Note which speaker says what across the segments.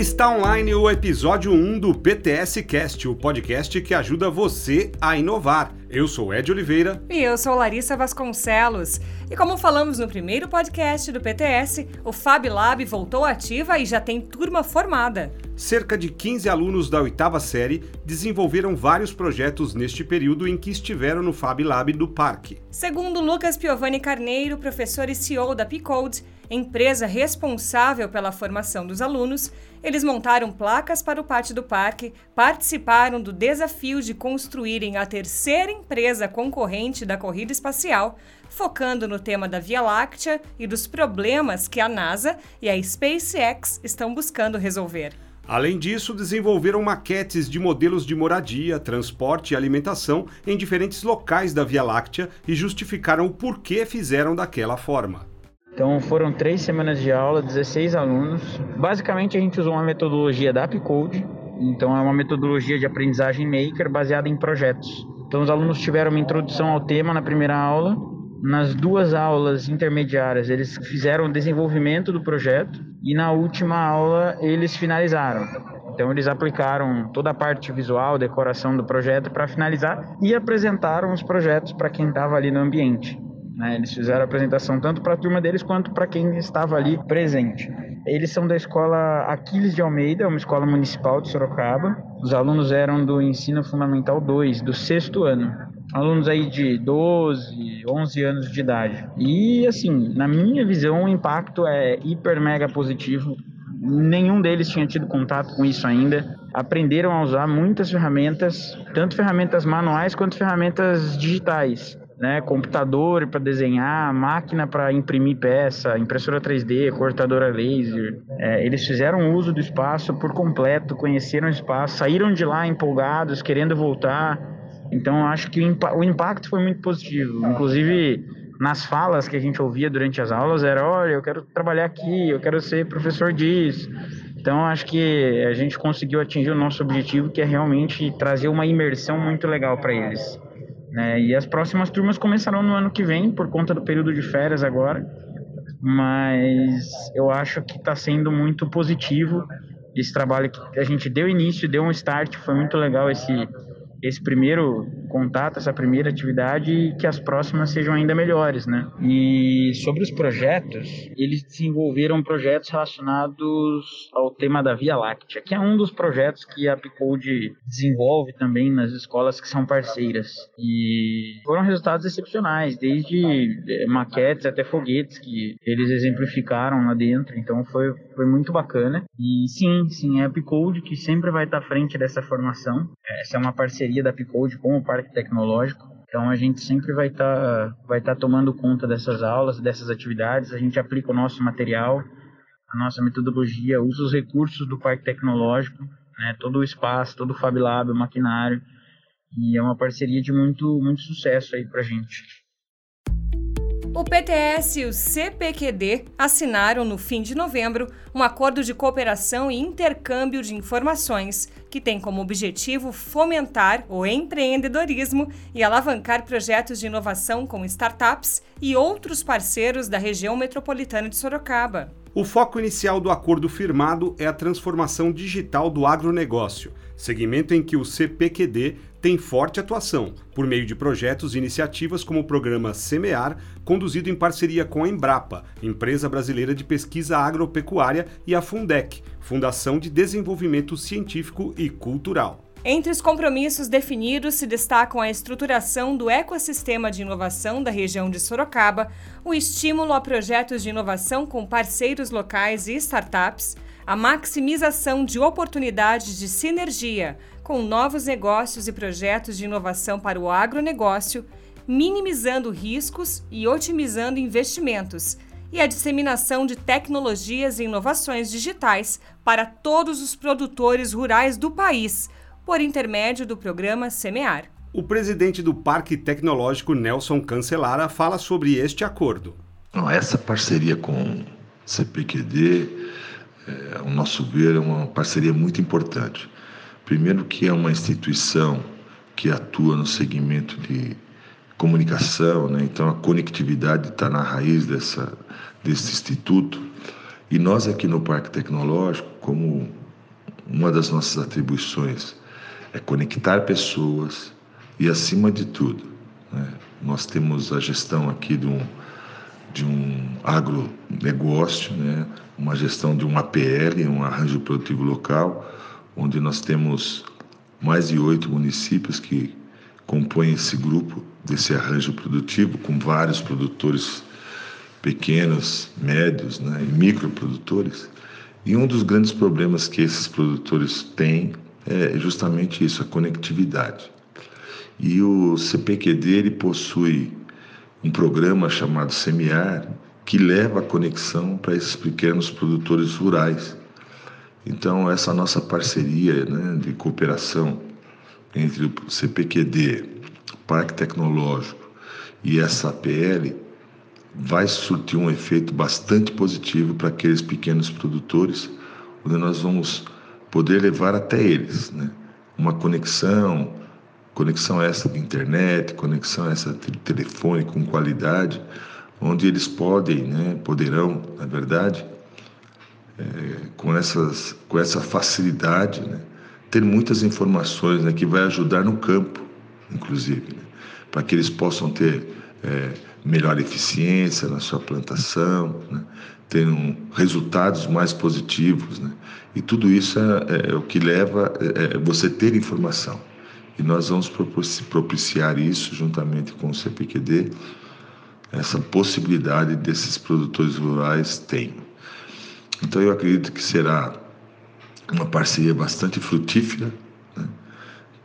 Speaker 1: Está online o episódio 1 do PTS Cast, o podcast que ajuda você a inovar. Eu sou Ed Oliveira.
Speaker 2: E eu sou Larissa Vasconcelos. E como falamos no primeiro podcast do PTS, o Fab Lab voltou ativa e já tem turma formada.
Speaker 1: Cerca de 15 alunos da oitava série desenvolveram vários projetos neste período em que estiveram no Fab Lab do Parque.
Speaker 2: Segundo Lucas Piovani Carneiro, professor e CEO da Picode, empresa responsável pela formação dos alunos, eles montaram placas para o pátio do parque, participaram do desafio de construírem a terceira empresa concorrente da corrida espacial, focando no tema da Via Láctea e dos problemas que a NASA e a SpaceX estão buscando resolver.
Speaker 1: Além disso, desenvolveram maquetes de modelos de moradia, transporte e alimentação em diferentes locais da Via Láctea e justificaram o porquê fizeram daquela forma.
Speaker 3: Então foram três semanas de aula, 16 alunos. Basicamente a gente usou uma metodologia da Upcode, então é uma metodologia de aprendizagem maker baseada em projetos. Então os alunos tiveram uma introdução ao tema na primeira aula. Nas duas aulas intermediárias eles fizeram o desenvolvimento do projeto e na última aula eles finalizaram. Então eles aplicaram toda a parte visual, decoração do projeto para finalizar e apresentaram os projetos para quem estava ali no ambiente. Né? Eles fizeram a apresentação tanto para a turma deles quanto para quem estava ali presente. Eles são da escola Aquiles de Almeida, uma escola municipal de Sorocaba. Os alunos eram do ensino fundamental 2, do sexto ano. Alunos aí de 12, 11 anos de idade. E assim, na minha visão, o impacto é hiper mega positivo. Nenhum deles tinha tido contato com isso ainda. Aprenderam a usar muitas ferramentas, tanto ferramentas manuais quanto ferramentas digitais né, computador para desenhar, máquina para imprimir peça, impressora 3D, cortadora laser. É, eles fizeram uso do espaço por completo, conheceram o espaço, saíram de lá empolgados, querendo voltar. Então, acho que o impacto foi muito positivo. Inclusive, nas falas que a gente ouvia durante as aulas, era: olha, eu quero trabalhar aqui, eu quero ser professor disso. Então, acho que a gente conseguiu atingir o nosso objetivo, que é realmente trazer uma imersão muito legal para eles. Né? E as próximas turmas começarão no ano que vem, por conta do período de férias agora. Mas eu acho que está sendo muito positivo esse trabalho que a gente deu início, deu um start, foi muito legal esse, esse primeiro contato, essa primeira atividade e que as próximas sejam ainda melhores, né? E sobre os projetos, eles desenvolveram projetos relacionados ao tema da Via Láctea, que é um dos projetos que a Picode desenvolve também nas escolas que são parceiras. E foram resultados excepcionais, desde eh, maquetes até foguetes que eles exemplificaram lá dentro, então foi, foi muito bacana. E sim, sim, é a Picode que sempre vai estar à frente dessa formação. Essa é uma parceria da Picode com o Parque Tecnológico. Então a gente sempre vai estar tá, vai tá tomando conta dessas aulas, dessas atividades. A gente aplica o nosso material, a nossa metodologia, usa os recursos do Parque Tecnológico, né, todo o espaço, todo o Fab Lab, o maquinário. E é uma parceria de muito, muito sucesso aí para a gente.
Speaker 2: O PTS e o CPQD assinaram no fim de novembro um acordo de cooperação e intercâmbio de informações que tem como objetivo fomentar o empreendedorismo e alavancar projetos de inovação com startups e outros parceiros da região metropolitana de Sorocaba.
Speaker 1: O foco inicial do acordo firmado é a transformação digital do agronegócio, segmento em que o CPQD tem forte atuação por meio de projetos e iniciativas como o programa Semear, conduzido em parceria com a Embrapa, empresa brasileira de pesquisa agropecuária, e a Fundec, Fundação de Desenvolvimento Científico e Cultural.
Speaker 2: Entre os compromissos definidos se destacam a estruturação do ecossistema de inovação da região de Sorocaba, o estímulo a projetos de inovação com parceiros locais e startups, a maximização de oportunidades de sinergia com novos negócios e projetos de inovação para o agronegócio, minimizando riscos e otimizando investimentos, e a disseminação de tecnologias e inovações digitais para todos os produtores rurais do país, por intermédio do programa Semear.
Speaker 1: O presidente do Parque Tecnológico, Nelson Cancelara, fala sobre este acordo.
Speaker 4: Essa parceria com o CPQD, é, ao nosso ver, é uma parceria muito importante. Primeiro que é uma instituição que atua no segmento de comunicação, né? então a conectividade está na raiz dessa, desse instituto. E nós aqui no Parque Tecnológico, como uma das nossas atribuições é conectar pessoas e, acima de tudo, né, nós temos a gestão aqui de um, de um agronegócio, né, uma gestão de um APL, um arranjo produtivo local, onde nós temos mais de oito municípios que compõem esse grupo desse arranjo produtivo, com vários produtores pequenos, médios né, e microprodutores. E um dos grandes problemas que esses produtores têm é justamente isso, a conectividade. E o CPQD ele possui um programa chamado Semiar que leva a conexão para esses pequenos produtores rurais. Então essa nossa parceria né, de cooperação entre o CPQD, Parque Tecnológico e essa APL vai surtir um efeito bastante positivo para aqueles pequenos produtores, onde nós vamos poder levar até eles né? uma conexão, conexão essa de internet, conexão essa de telefone com qualidade, onde eles podem, né, poderão, na verdade, é, com, essas, com essa facilidade, né, ter muitas informações né, que vai ajudar no campo, inclusive, né, para que eles possam ter é, melhor eficiência na sua plantação, né, tenham resultados mais positivos. Né, e tudo isso é, é o que leva é, é você ter informação. E nós vamos propiciar isso juntamente com o CPQD, essa possibilidade desses produtores rurais tenham. Então eu acredito que será uma parceria bastante frutífera, né?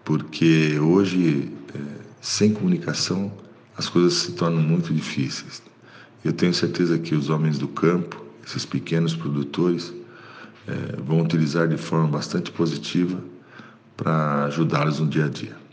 Speaker 4: porque hoje, é, sem comunicação, as coisas se tornam muito difíceis. Eu tenho certeza que os homens do campo, esses pequenos produtores, é, vão utilizar de forma bastante positiva para ajudá-los no dia a dia.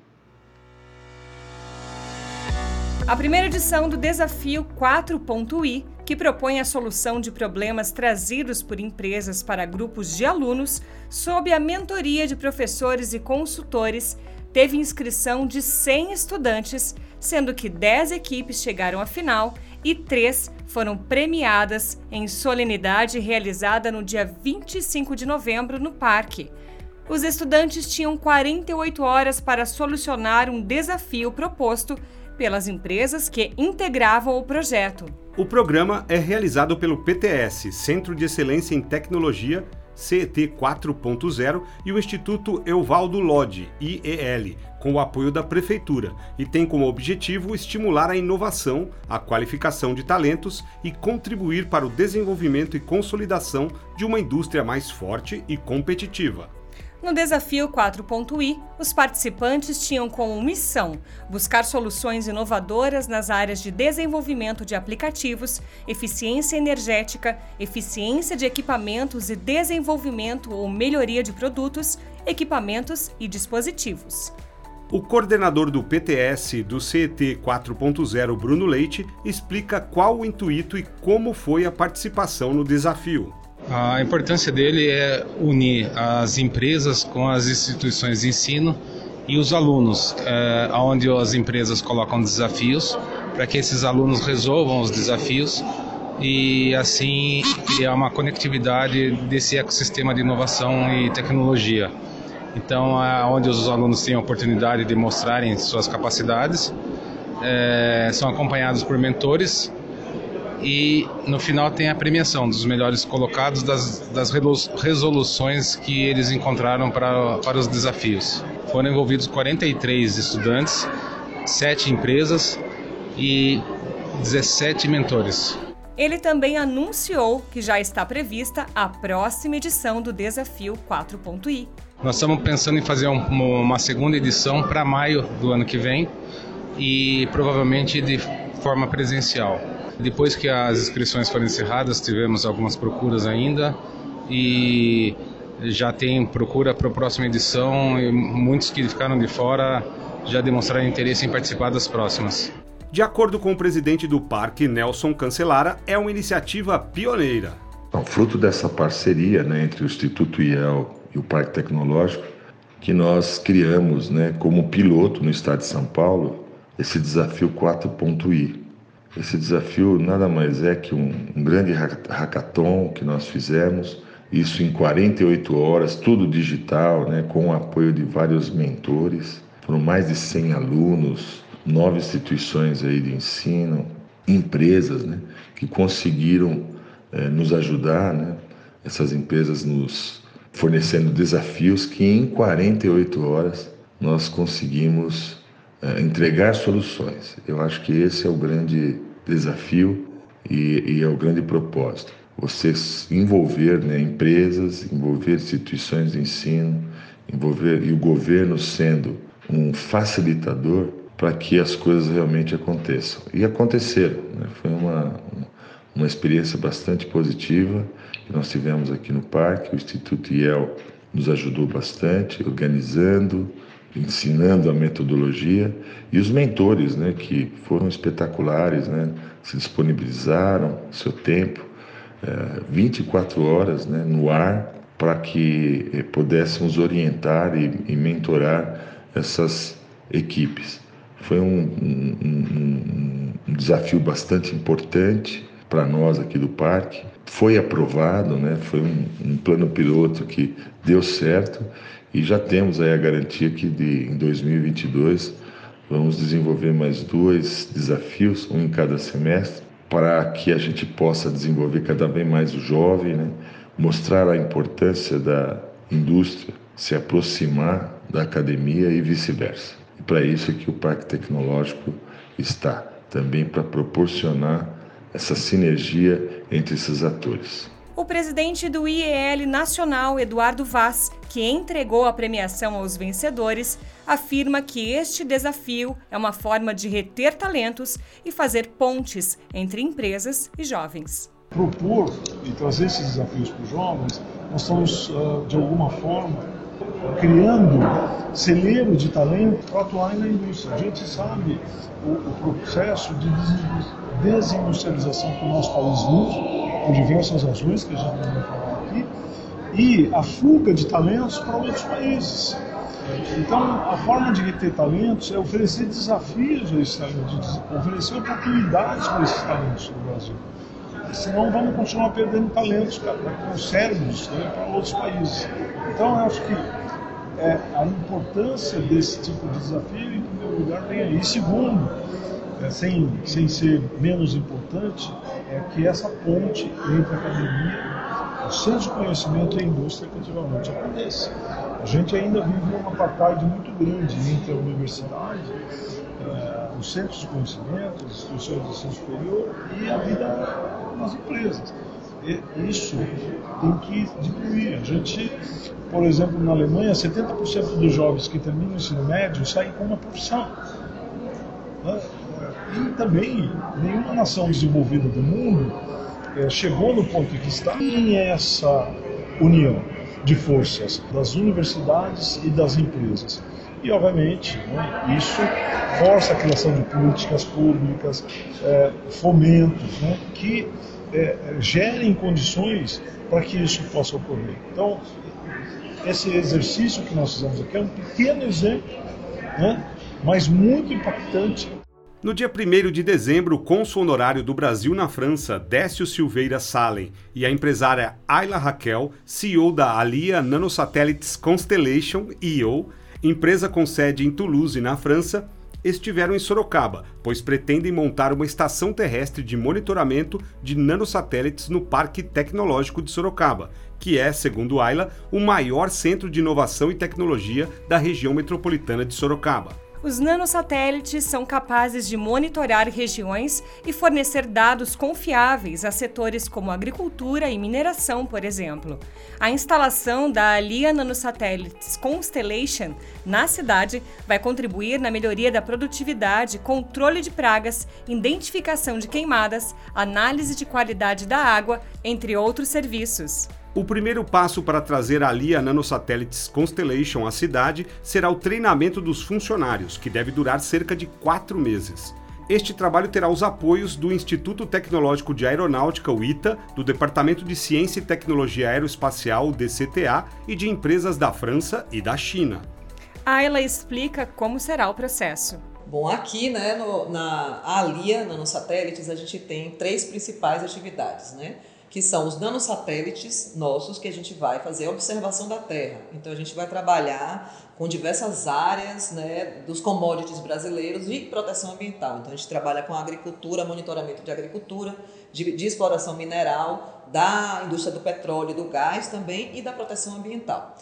Speaker 2: A primeira edição do Desafio 4.i, que propõe a solução de problemas trazidos por empresas para grupos de alunos, sob a mentoria de professores e consultores, teve inscrição de 100 estudantes, sendo que 10 equipes chegaram à final e 3 foram premiadas em solenidade realizada no dia 25 de novembro no parque. Os estudantes tinham 48 horas para solucionar um desafio proposto pelas empresas que integravam o projeto.
Speaker 1: O programa é realizado pelo PTS, Centro de Excelência em Tecnologia, CET 4.0, e o Instituto Euvaldo Lodi, IEL, com o apoio da Prefeitura, e tem como objetivo estimular a inovação, a qualificação de talentos e contribuir para o desenvolvimento e consolidação de uma indústria mais forte e competitiva.
Speaker 2: No desafio 4.i, os participantes tinham como missão buscar soluções inovadoras nas áreas de desenvolvimento de aplicativos, eficiência energética, eficiência de equipamentos e desenvolvimento ou melhoria de produtos, equipamentos e dispositivos.
Speaker 1: O coordenador do PTS do CET 4.0, Bruno Leite, explica qual o intuito e como foi a participação no desafio.
Speaker 5: A importância dele é unir as empresas com as instituições de ensino e os alunos, é, onde as empresas colocam desafios para que esses alunos resolvam os desafios e assim criar uma conectividade desse ecossistema de inovação e tecnologia. Então, é onde os alunos têm a oportunidade de mostrarem suas capacidades, é, são acompanhados por mentores e no final tem a premiação dos melhores colocados das, das resoluções que eles encontraram para, para os desafios. Foram envolvidos 43 estudantes, 7 empresas e 17 mentores.
Speaker 2: Ele também anunciou que já está prevista a próxima edição do Desafio 4.i.
Speaker 5: Nós estamos pensando em fazer um, uma segunda edição para maio do ano que vem e provavelmente de forma presencial. Depois que as inscrições foram encerradas, tivemos algumas procuras ainda e já tem procura para a próxima edição e muitos que ficaram de fora já demonstraram interesse em participar das próximas.
Speaker 1: De acordo com o presidente do parque, Nelson Cancelara, é uma iniciativa pioneira.
Speaker 4: Então, fruto dessa parceria né, entre o Instituto IEL e o Parque Tecnológico, que nós criamos né, como piloto no estado de São Paulo esse desafio 4.i, esse desafio nada mais é que um, um grande hackathon que nós fizemos isso em 48 horas, tudo digital, né, com o apoio de vários mentores. Foram mais de 100 alunos, nove instituições aí de ensino, empresas né, que conseguiram eh, nos ajudar, né, essas empresas nos fornecendo desafios que em 48 horas nós conseguimos entregar soluções. Eu acho que esse é o grande desafio e, e é o grande propósito você envolver né, empresas, envolver instituições de ensino, envolver e o governo sendo um facilitador para que as coisas realmente aconteçam. E aconteceram. Né? Foi uma, uma experiência bastante positiva que nós tivemos aqui no parque. O Instituto IEL nos ajudou bastante, organizando, ensinando a metodologia e os mentores, né, que foram espetaculares, né, se disponibilizaram seu tempo 24 horas né, no ar para que eh, pudéssemos orientar e, e, mentorar essas equipes. Foi um, um, um, um desafio bastante importante para nós aqui do parque. Foi aprovado, né? foi um, plano piloto que deu certo e já temos aí a garantia que de, em 2022 vamos desenvolver mais dois desafios, um em cada semestre, para que a gente possa desenvolver cada vez mais o jovem, né? mostrar a importância da indústria, se aproximar da academia e vice-versa. E para isso é que o Parque Tecnológico está, também para proporcionar essa sinergia entre esses atores.
Speaker 2: O presidente do IEL Nacional, Eduardo Vaz, que entregou a premiação aos vencedores, afirma que este desafio é uma forma de reter talentos e fazer pontes entre empresas e jovens.
Speaker 6: Propor e trazer esses desafios para os jovens, nós estamos, ah, de alguma forma, criando celeiro de talento para atuar na indústria. A gente sabe o, o processo de desindustrialização que o nosso país vive, por diversas razões que a gente vai falar aqui, e a fuga de talentos para outros países. Então, a forma de reter talentos é oferecer desafios a esses talentos, oferecer oportunidades para esses talentos no Brasil. Senão, vamos continuar perdendo talentos com cérebros né, para outros países. Então, eu acho que é, a importância desse tipo de desafio, em primeiro lugar, vem aí. E segundo, é, sem, sem ser menos importante, é que essa ponte entre a academia, o centro de conhecimento e a indústria efetivamente aconteça. A gente ainda vive uma apartheid muito grande entre a universidade, é, os centros de conhecimento, as instituições de ensino superior e a vida nas empresas. Isso tem que diminuir. A gente, por exemplo, na Alemanha, 70% dos jovens que terminam o ensino médio saem com uma profissão. Né? E também nenhuma nação desenvolvida do mundo é, chegou no ponto que está em essa união de forças das universidades e das empresas. E, obviamente, né, isso força a criação de políticas públicas, é, fomentos, né, que é, gerem condições para que isso possa ocorrer. Então, esse exercício que nós fizemos aqui é um pequeno exemplo, né, mas muito impactante
Speaker 1: no dia 1 de dezembro, o cônsul honorário do Brasil na França, Décio Silveira Salem, e a empresária Ayla Raquel, CEO da Alia Nanosatellites Constellation EO, empresa com sede em Toulouse, na França, estiveram em Sorocaba, pois pretendem montar uma estação terrestre de monitoramento de nanosatélites no Parque Tecnológico de Sorocaba, que é, segundo Ayla, o maior centro de inovação e tecnologia da região metropolitana de Sorocaba.
Speaker 2: Os nanosatélites são capazes de monitorar regiões e fornecer dados confiáveis a setores como agricultura e mineração, por exemplo. A instalação da Alia Nanosatélites Constellation na cidade vai contribuir na melhoria da produtividade, controle de pragas, identificação de queimadas, análise de qualidade da água, entre outros serviços.
Speaker 1: O primeiro passo para trazer a LIA Nanosatélites Constellation à cidade será o treinamento dos funcionários, que deve durar cerca de quatro meses. Este trabalho terá os apoios do Instituto Tecnológico de Aeronáutica, o ITA, do Departamento de Ciência e Tecnologia Aeroespacial, o DCTA, e de empresas da França e da China.
Speaker 2: Ayla explica como será o processo.
Speaker 7: Bom, aqui né, no, na ALIA, Nanosatélites, a gente tem três principais atividades, né? Que são os nanosatélites nossos que a gente vai fazer a observação da Terra. Então a gente vai trabalhar com diversas áreas né, dos commodities brasileiros e proteção ambiental. Então a gente trabalha com agricultura, monitoramento de agricultura, de, de exploração mineral, da indústria do petróleo do gás também e da proteção ambiental.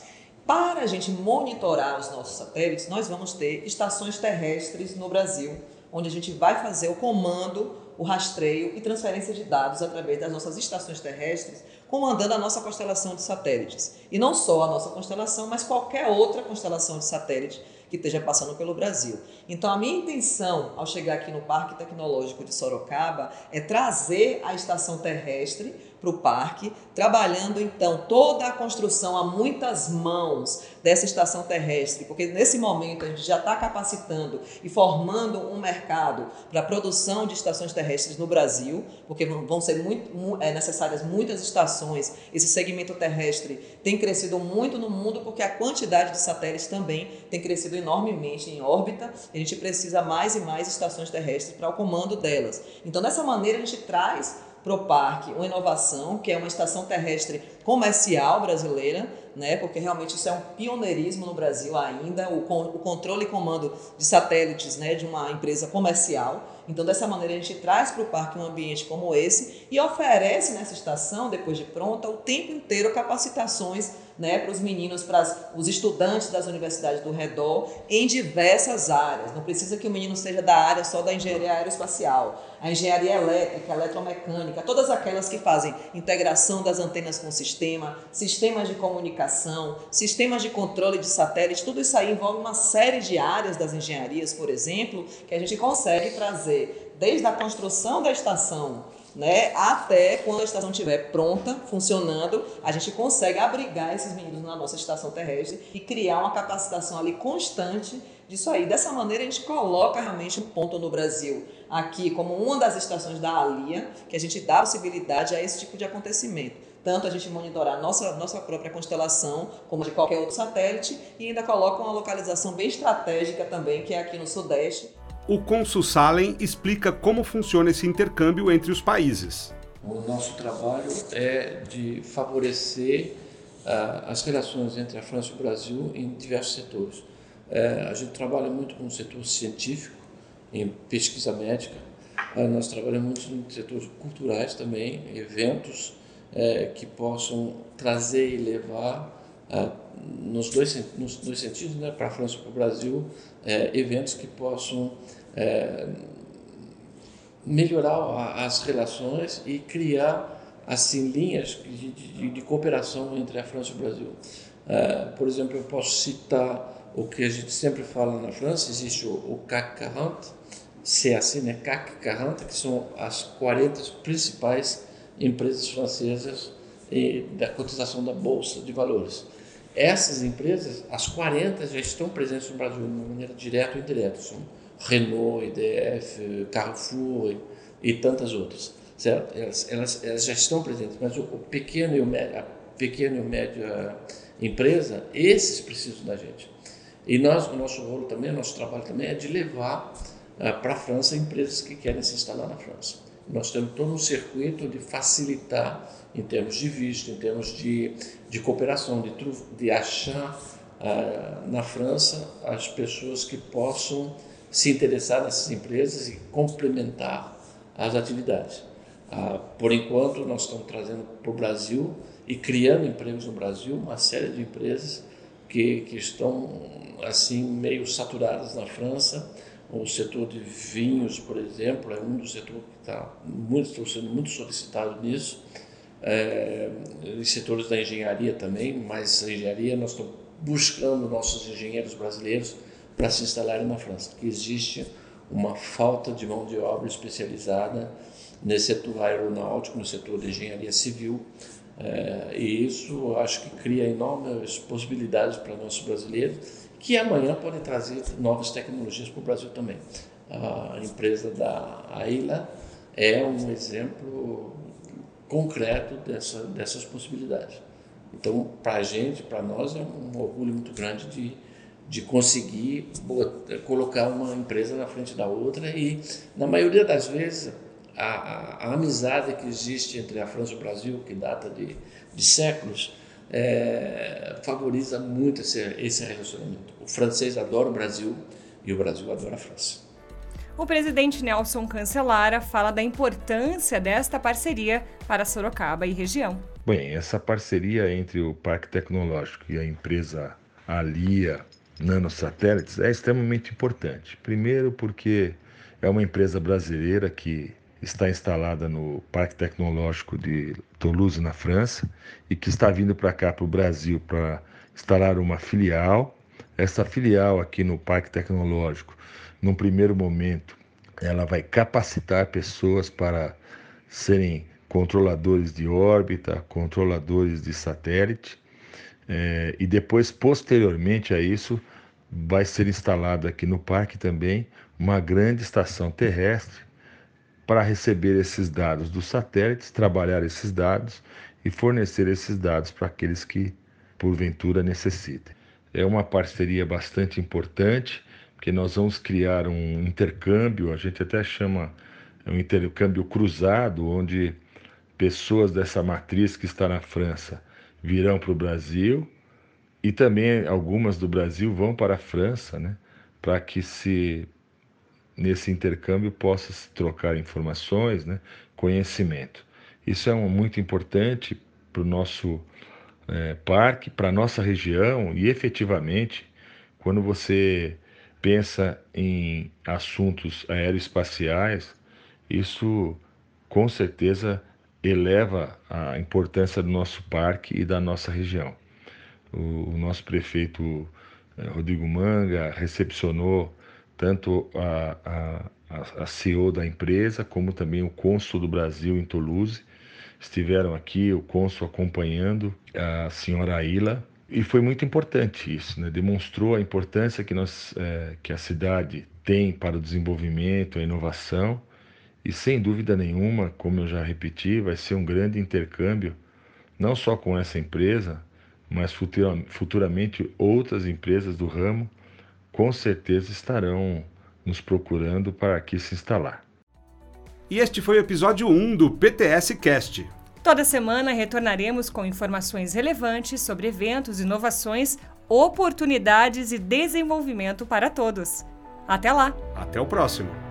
Speaker 7: Para a gente monitorar os nossos satélites, nós vamos ter estações terrestres no Brasil, onde a gente vai fazer o comando o rastreio e transferência de dados através das nossas estações terrestres, comandando a nossa constelação de satélites. E não só a nossa constelação, mas qualquer outra constelação de satélite que esteja passando pelo Brasil. Então, a minha intenção ao chegar aqui no Parque Tecnológico de Sorocaba é trazer a estação terrestre para o parque, trabalhando então toda a construção a muitas mãos dessa estação terrestre, porque nesse momento a gente já está capacitando e formando um mercado para a produção de estações terrestres no Brasil, porque vão ser muito, é, necessárias muitas estações. Esse segmento terrestre tem crescido muito no mundo porque a quantidade de satélites também tem crescido enormemente em órbita. A gente precisa mais e mais estações terrestres para o comando delas. Então, dessa maneira, a gente traz para o parque uma inovação, que é uma estação terrestre comercial brasileira, né? porque realmente isso é um pioneirismo no Brasil ainda, o, o controle e comando de satélites né? de uma empresa comercial. Então, dessa maneira, a gente traz para o parque um ambiente como esse e oferece nessa estação, depois de pronta, o tempo inteiro capacitações né, para os meninos, para os estudantes das universidades do redor, em diversas áreas. Não precisa que o menino seja da área só da engenharia aeroespacial, a engenharia elétrica, eletromecânica, todas aquelas que fazem integração das antenas com o sistema, sistemas de comunicação, sistemas de controle de satélites, tudo isso aí envolve uma série de áreas das engenharias, por exemplo, que a gente consegue trazer desde a construção da estação né? Até quando a estação estiver pronta, funcionando, a gente consegue abrigar esses meninos na nossa estação terrestre e criar uma capacitação ali constante disso aí. Dessa maneira, a gente coloca realmente um ponto no Brasil aqui como uma das estações da ALIA, que a gente dá possibilidade a esse tipo de acontecimento tanto a gente monitorar nossa, nossa própria constelação, como de qualquer outro satélite, e ainda coloca uma localização bem estratégica também, que é aqui no Sudeste,
Speaker 1: o Consul Salem explica como funciona esse intercâmbio entre os países.
Speaker 8: O nosso trabalho é de favorecer uh, as relações entre a França e o Brasil em diversos setores. Uh, a gente trabalha muito com o setor científico, em pesquisa médica, uh, nós trabalhamos muito em setores culturais também, eventos eh, que possam trazer e levar nos dois, nos dois sentidos, né, para a França e para o Brasil, eh, eventos que possam é, melhorar as relações e criar assim linhas de, de, de, cooperação entre a França e o Brasil. É, por exemplo, eu posso citar o que a gente sempre fala na França, existe o, o CAC 40, CAC, né, CAC 40, que são as 40 principais empresas francesas e, da cotização da Bolsa de Valores. Essas empresas, as 40, já estão presentes no Brasil de uma maneira direta ou indireta. São Renault, EDF, Carrefour e, e tantas outras, certo? Elas, elas, elas, já estão presentes, mas o, o pequeno e o médio, a pequena e média empresa, esses precisam da gente. E nós, o nosso rolo também, o nosso trabalho também é de levar uh, para a França empresas que querem se instalar na França. Nós temos todo um circuito de facilitar em termos de visto, em termos de, de cooperação, de, de achar uh, na França as pessoas que possam se interessar nessas empresas e complementar as atividades. Ah, por enquanto, nós estamos trazendo para o Brasil e criando empregos no Brasil uma série de empresas que, que estão assim meio saturadas na França. O setor de vinhos, por exemplo, é um dos setores que está muito, sendo muito solicitado nisso. É, e setores da engenharia também, mas a engenharia nós estamos buscando nossos engenheiros brasileiros para se instalarem na França, que existe uma falta de mão de obra especializada nesse setor aeronáutico, no setor de engenharia civil, é, e isso acho que cria enormes possibilidades para nossos brasileiros, que amanhã podem trazer novas tecnologias para o Brasil também. A empresa da Aila é um exemplo concreto dessa, dessas possibilidades. Então, para a gente, para nós, é um orgulho muito grande de de conseguir botar, colocar uma empresa na frente da outra e, na maioria das vezes, a, a, amizade que existe entre a França e o Brasil, que data de, de séculos, é, favoriza muito esse, esse relacionamento. O francês adora o Brasil e o Brasil adora a França.
Speaker 2: O presidente Nelson Cancelara fala da importância desta parceria para Sorocaba e região.
Speaker 4: Bem, essa parceria entre o Parque Tecnológico e a empresa Alia Nanosatélites é extremamente importante. Primeiro, porque é uma empresa brasileira que está instalada no Parque Tecnológico de Toulouse, na França, e que está vindo para cá, para o Brasil, para instalar uma filial. Essa filial aqui no Parque Tecnológico, num primeiro momento, ela vai capacitar pessoas para serem controladores de órbita, controladores de satélite, é, e depois, posteriormente a isso, vai ser instalada aqui no parque também uma grande estação terrestre para receber esses dados dos satélites, trabalhar esses dados e fornecer esses dados para aqueles que porventura necessitem. É uma parceria bastante importante, porque nós vamos criar um intercâmbio, a gente até chama um intercâmbio cruzado, onde pessoas dessa matriz que está na França virão para o Brasil e também algumas do Brasil vão para a França, né, para que se nesse intercâmbio possa se trocar informações, né, conhecimento. Isso é um, muito importante para o nosso é, parque, para a nossa região e efetivamente, quando você pensa em assuntos aeroespaciais, isso com certeza eleva a importância do nosso parque e da nossa região. O, o nosso prefeito é, Rodrigo Manga recepcionou tanto a, a, a CEO da empresa, como também o cônsul do Brasil em Toulouse. Estiveram aqui, o cônsul acompanhando a senhora Aila, e foi muito importante isso, né? demonstrou a importância que, nós, é, que a cidade tem para o desenvolvimento, a inovação, e sem dúvida nenhuma, como eu já repeti, vai ser um grande intercâmbio, não só com essa empresa, mas futuramente outras empresas do ramo com certeza estarão nos procurando para aqui se instalar.
Speaker 1: E este foi o episódio 1 do PTS Cast.
Speaker 2: Toda semana retornaremos com informações relevantes sobre eventos, inovações, oportunidades e desenvolvimento para todos. Até lá!
Speaker 1: Até o próximo!